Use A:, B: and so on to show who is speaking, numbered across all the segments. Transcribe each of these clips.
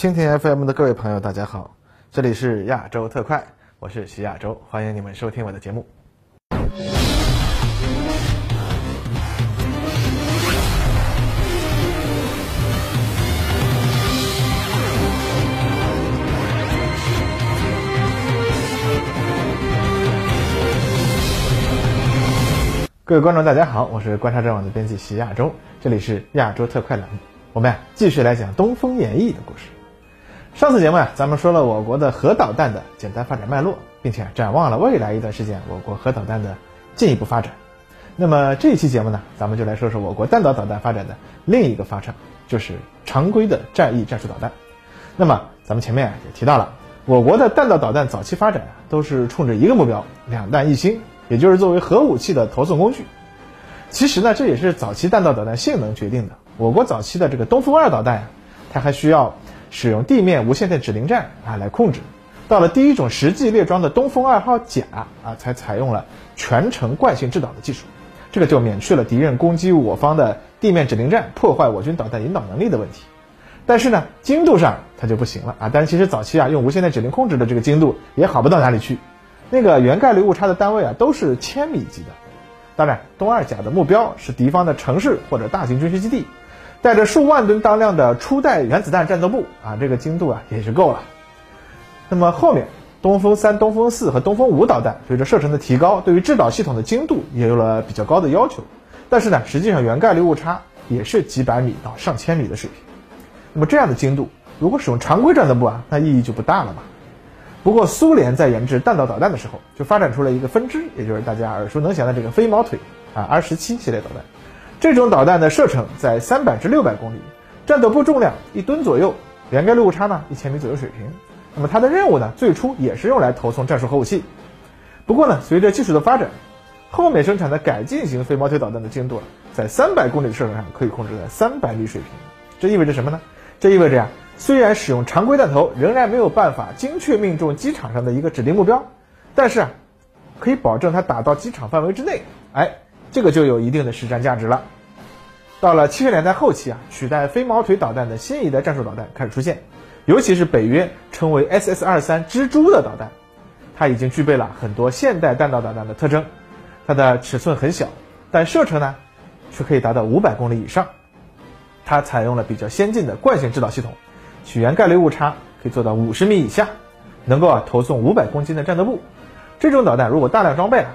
A: 蜻蜓 FM 的各位朋友，大家好，这里是亚洲特快，我是徐亚洲，欢迎你们收听我的节目。各位观众，大家好，我是观察者网的编辑徐亚洲，这里是亚洲特快栏目，我们呀继续来讲东风演义的故事。上次节目啊，咱们说了我国的核导弹的简单发展脉络，并且展望了未来一段时间我国核导弹的进一步发展。那么这一期节目呢，咱们就来说说我国弹道导弹发展的另一个发展，就是常规的战役战术导弹。那么咱们前面也提到了，我国的弹道导弹早期发展啊，都是冲着一个目标，两弹一星。也就是作为核武器的投送工具，其实呢，这也是早期弹道导弹性能决定的。我国早期的这个东风二导弹呀，它还需要使用地面无线电指令站啊来控制。到了第一种实际列装的东风二号甲啊，才采用了全程惯性制导的技术，这个就免去了敌人攻击我方的地面指令站，破坏我军导弹引导能力的问题。但是呢，精度上它就不行了啊。但是其实早期啊，用无线电指令控制的这个精度也好不到哪里去。那个原概率误差的单位啊，都是千米级的。当然，东二甲的目标是敌方的城市或者大型军事基地，带着数万吨当量的初代原子弹战斗部啊，这个精度啊也是够了。那么后面东风三、东风四和东风五导弹随着射程的提高，对于制导系统的精度也有了比较高的要求。但是呢，实际上原概率误差也是几百米到上千米的水平。那么这样的精度，如果使用常规战斗部啊，那意义就不大了嘛。不过，苏联在研制弹道导弹的时候，就发展出了一个分支，也就是大家耳熟能详的这个飞毛腿啊 R 十七系列导弹。这种导弹的射程在三百至六百公里，战斗部重量一吨左右，原概率误差呢一千米左右水平。那么它的任务呢，最初也是用来投送战术核武器。不过呢，随着技术的发展，后面生产的改进型飞毛腿导弹的精度啊在三百公里的射程上可以控制在三百米水平。这意味着什么呢？这意味着呀。虽然使用常规弹头仍然没有办法精确命中机场上的一个指定目标，但是啊，可以保证它打到机场范围之内。哎，这个就有一定的实战价值了。到了七十年代后期啊，取代飞毛腿导弹的新一代战术导弹开始出现，尤其是北约称为 SS 二三蜘蛛的导弹，它已经具备了很多现代弹道导弹的特征。它的尺寸很小，但射程呢，却可以达到五百公里以上。它采用了比较先进的惯性制导系统。取原概率误差可以做到五十米以下，能够啊投送五百公斤的战斗部。这种导弹如果大量装备了，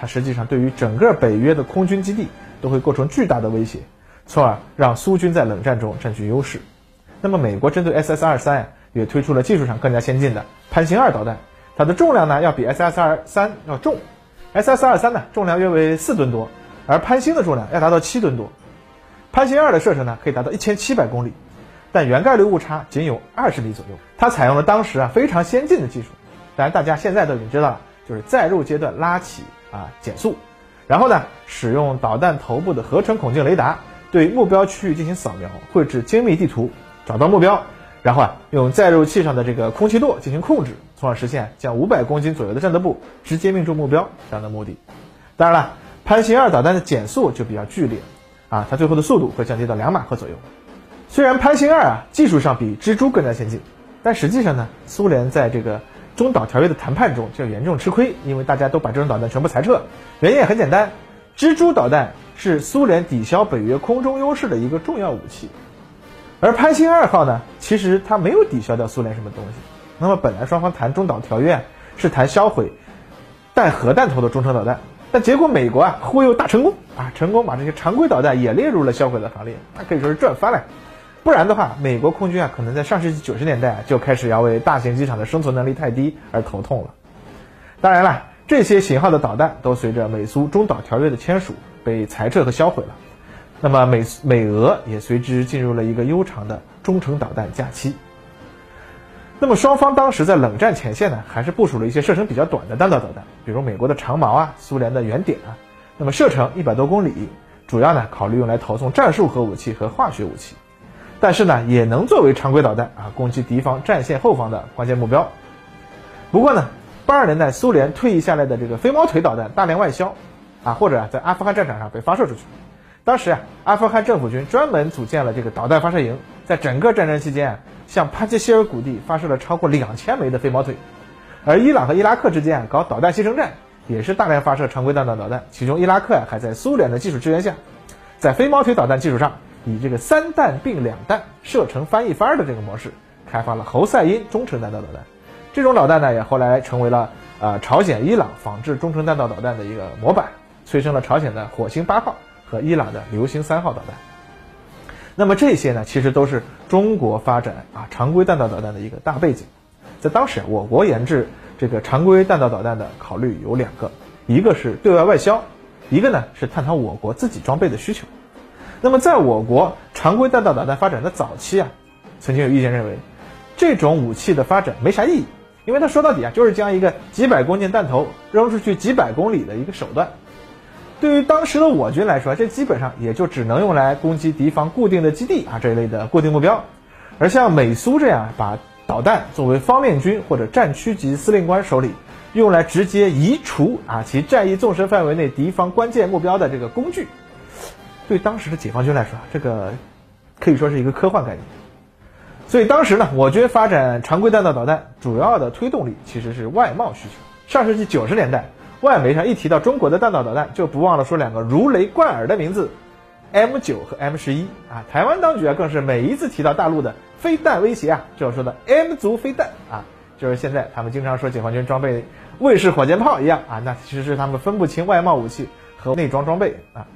A: 它实际上对于整个北约的空军基地都会构成巨大的威胁，从而让苏军在冷战中占据优势。那么美国针对 SS 二三也推出了技术上更加先进的潘兴二导弹，它的重量呢要比 SS 二三要重，SS 二三呢重量约为四吨多，而潘兴的重量要达到七吨多。潘兴二的射程呢可以达到一千七百公里。但原概率误差仅有二十米左右，它采用了当时啊非常先进的技术，当然大家现在都已经知道了，就是载入阶段拉起啊减速，然后呢使用导弹头部的合成孔径雷达对目标区域进行扫描，绘制精密地图，找到目标，然后啊用载入器上的这个空气舵进行控制，从而实现将五百公斤左右的战斗部直接命中目标这样的目的。当然了，潘兴二导弹的减速就比较剧烈，啊它最后的速度会降低到两马赫左右。虽然潘兴二啊技术上比蜘蛛更加先进，但实际上呢，苏联在这个中导条约的谈判中就严重吃亏，因为大家都把这种导弹全部裁撤。原因也很简单，蜘蛛导弹是苏联抵消北约空中优势的一个重要武器，而潘兴二号呢，其实它没有抵消掉苏联什么东西。那么本来双方谈中导条约是谈销毁带核弹头的中程导弹，但结果美国啊忽悠大成功啊，成功把这些常规导弹也列入了销毁的行列，那可以说是赚翻了。不然的话，美国空军啊，可能在上世纪九十年代就开始要为大型机场的生存能力太低而头痛了。当然了，这些型号的导弹都随着美苏中导条约的签署被裁撤和销毁了。那么美美俄也随之进入了一个悠长的中程导弹假期。那么双方当时在冷战前线呢，还是部署了一些射程比较短的弹道导弹，比如美国的长矛啊，苏联的圆点啊。那么射程一百多公里，主要呢考虑用来投送战术核武器和化学武器。但是呢，也能作为常规导弹啊，攻击敌方战线后方的关键目标。不过呢，八二年代苏联退役下来的这个飞毛腿导弹大量外销，啊，或者啊在阿富汗战场上被发射出去。当时啊，阿富汗政府军专门组建了这个导弹发射营，在整个战争期间啊，向帕杰希尔谷地发射了超过两千枚的飞毛腿，而伊朗和伊拉克之间啊搞导弹牺牲战，也是大量发射常规弹道导弹。其中伊拉克啊还在苏联的技术支援下，在飞毛腿导弹基础上，以这个三弹并两弹射程翻一番的这个模式，开发了侯赛因中程弹道导弹。这种导弹呢，也后来成为了呃朝鲜、伊朗仿制中程弹道导弹的一个模板，催生了朝鲜的火星八号和伊朗的流星三号导弹。那么这些呢，其实都是中国发展啊常规弹道导弹的一个大背景。在当时，我国研制这个常规弹道导弹的考虑有两个，一个是对外外销，一个呢是探讨我国自己装备的需求。那么在我国常规弹道导弹发展的早期啊，曾经有意见认为，这种武器的发展没啥意义，因为它说到底啊就是将一个几百公斤弹头扔出去几百公里的一个手段。对于当时的我军来说，这基本上也就只能用来攻击敌方固定的基地啊这一类的固定目标，而像美苏这样把导弹作为方面军或者战区级司令官手里用来直接移除啊其战役纵深范围内敌方关键目标的这个工具，对当时的解放军来说，这个可以说是一个科幻概念。所以当时呢，我军发展常规弹道导弹主要的推动力其实是外贸需求。上世纪九十年代。外媒上一提到中国的弹道导弹，就不忘了说两个如雷贯耳的名字，M 九和 M 十一啊。台湾当局啊，更是每一次提到大陆的飞弹威胁啊，就要说的 M 族飞弹啊，就是现在他们经常说解放军装备卫士火箭炮一样啊，那其实是他们分不清外贸武器和内装装备啊。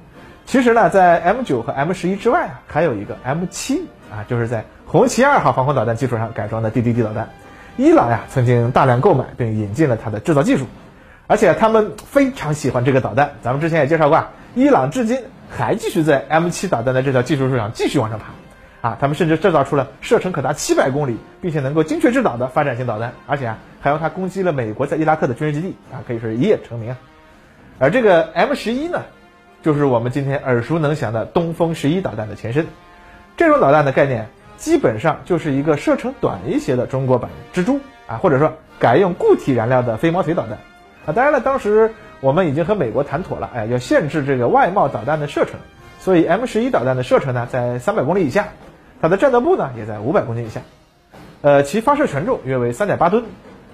A: 其实呢，在 M 九和 M 十一之外啊，还有一个 M 七啊，就是在红旗二号防空导弹基础上改装的 DDD 导弹，伊朗呀曾经大量购买并引进了它的制造技术。而且他们非常喜欢这个导弹，咱们之前也介绍过，伊朗至今还继续在 M7 导弹的这条技术树上继续往上爬，啊，他们甚至制造出了射程可达七百公里，并且能够精确制导的发展型导弹，而且啊，还用它攻击了美国在伊拉克的军事基地，啊，可以说是一夜成名啊。而这个 M11 呢，就是我们今天耳熟能详的东风十一导弹的前身，这种导弹的概念基本上就是一个射程短一些的中国版蜘蛛啊，或者说改用固体燃料的飞毛腿导弹。啊，当然了，当时我们已经和美国谈妥了，哎，要限制这个外贸导弹的射程，所以 M 十一导弹的射程呢在三百公里以下，它的战斗部呢也在五百公斤以下，呃，其发射权重约为三点八吨，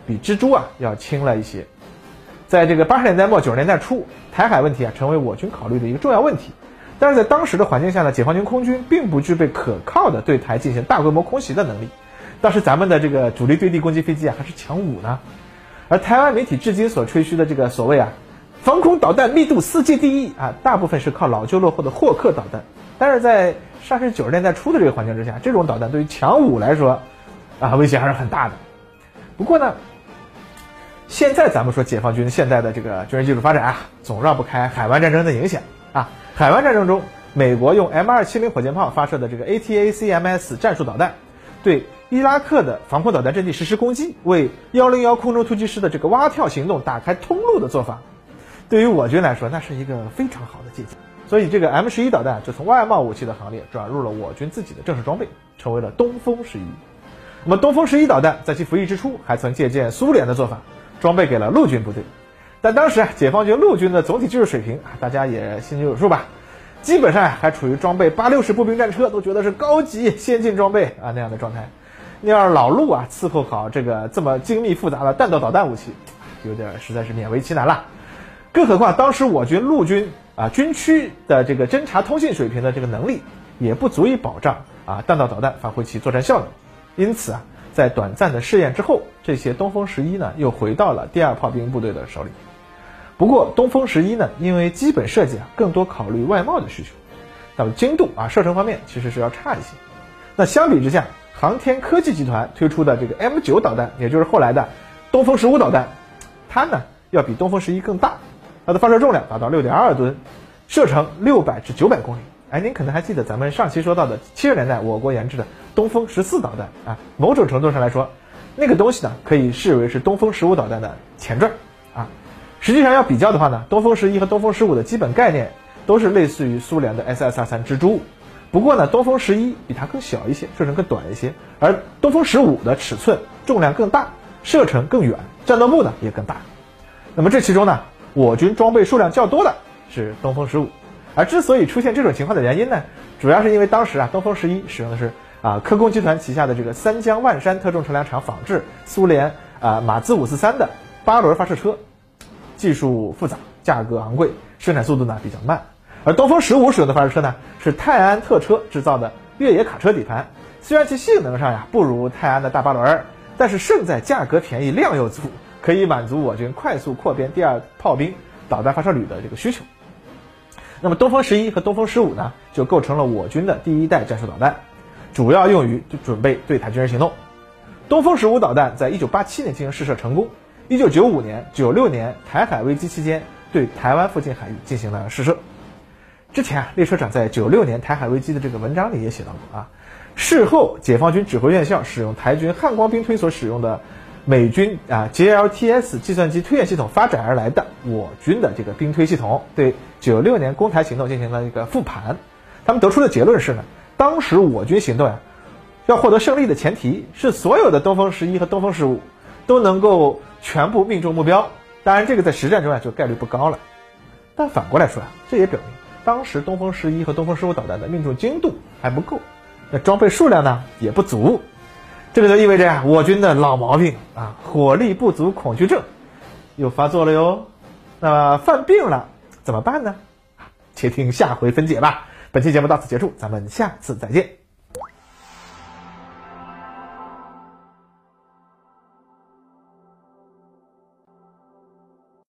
A: 比蜘蛛啊要轻了一些。在这个八十年代末九十年代初，台海问题啊成为我军考虑的一个重要问题，但是在当时的环境下呢，解放军空军并不具备可靠的对台进行大规模空袭的能力，当时咱们的这个主力对地攻击飞机啊还是强五呢。而台湾媒体至今所吹嘘的这个所谓啊，防空导弹密度世界第一啊，大部分是靠老旧落后的霍克导弹。但是在上世纪九十年代初的这个环境之下，这种导弹对于强五来说，啊，威胁还是很大的。不过呢，现在咱们说解放军现在的这个军事技术发展啊，总绕不开海湾战争的影响啊。海湾战争中，美国用 M 二七零火箭炮发射的这个 ATACMS 战术导弹，对。伊拉克的防空导弹阵地实施攻击，为幺零幺空中突击师的这个蛙跳行动打开通路的做法，对于我军来说，那是一个非常好的借鉴。所以，这个 M 十一导弹就从外贸武器的行列转入了我军自己的正式装备，成为了东风十一。那么，东风十一导弹在其服役之初，还曾借鉴苏联的做法，装备给了陆军部队。但当时啊，解放军陆军的总体技术水平啊，大家也心里有数吧？基本上还处于装备八六式步兵战车都觉得是高级先进装备啊那样的状态。要是老陆啊伺候好这个这么精密复杂的弹道导弹武器，有点实在是勉为其难了。更何况当时我军陆军啊军区的这个侦察通信水平的这个能力，也不足以保障啊弹道导弹发挥其作战效能。因此啊，在短暂的试验之后，这些东风十一呢又回到了第二炮兵部队的手里。不过东风十一呢，因为基本设计啊更多考虑外贸的需求，那么精度啊射程方面其实是要差一些。那相比之下，航天科技集团推出的这个 M 九导弹，也就是后来的东风十五导弹，它呢要比东风十一更大，它的发射重量达到六点二吨，射程六百至九百公里。哎，您可能还记得咱们上期说到的七十年代我国研制的东风十四导弹啊，某种程度上来说，那个东西呢可以视为是东风十五导弹的前传啊。实际上要比较的话呢，东风十一和东风十五的基本概念都是类似于苏联的 SSR 三蜘蛛。不过呢，东风十一比它更小一些，射程更短一些，而东风十五的尺寸、重量更大，射程更远，战斗部呢也更大。那么这其中呢，我军装备数量较多的是东风十五，而之所以出现这种情况的原因呢，主要是因为当时啊，东风十一使用的是啊科工集团旗下的这个三江万山特种车辆厂仿制苏联啊马自五四三的八轮发射车，技术复杂，价格昂贵，生产速度呢比较慢。而东风十五使用的发射车呢是泰安特车制造的越野卡车底盘，虽然其性能上呀不如泰安的大八轮，但是胜在价格便宜，量又足，可以满足我军快速扩编第二炮兵导弹发射旅的这个需求。那么东风十一和东风十五呢，就构成了我军的第一代战术导弹，主要用于就准备对台军事行动。东风十五导弹在一九八七年进行试射成功，一九九五年、九六年台海危机期间对台湾附近海域进行了试射。之前啊，列车长在九六年台海危机的这个文章里也写到过啊，事后解放军指挥院校使用台军汉光兵推所使用的。美军啊，JLTS 计算机推演系统发展而来的我军的这个兵推系统，对九六年攻台行动进行了一个复盘。他们得出的结论是呢，当时我军行动呀，要获得胜利的前提是所有的东风十一和东风十五都能够全部命中目标。当然，这个在实战中啊就概率不高了。但反过来说啊，这也表明当时东风十一和东风十五导弹的命中精度还不够，那装备数量呢也不足。这个就意味着呀，我军的老毛病啊，火力不足恐惧症又发作了哟。那么犯病了怎么办呢？且听下回分解吧。本期节目到此结束，咱们下次再见。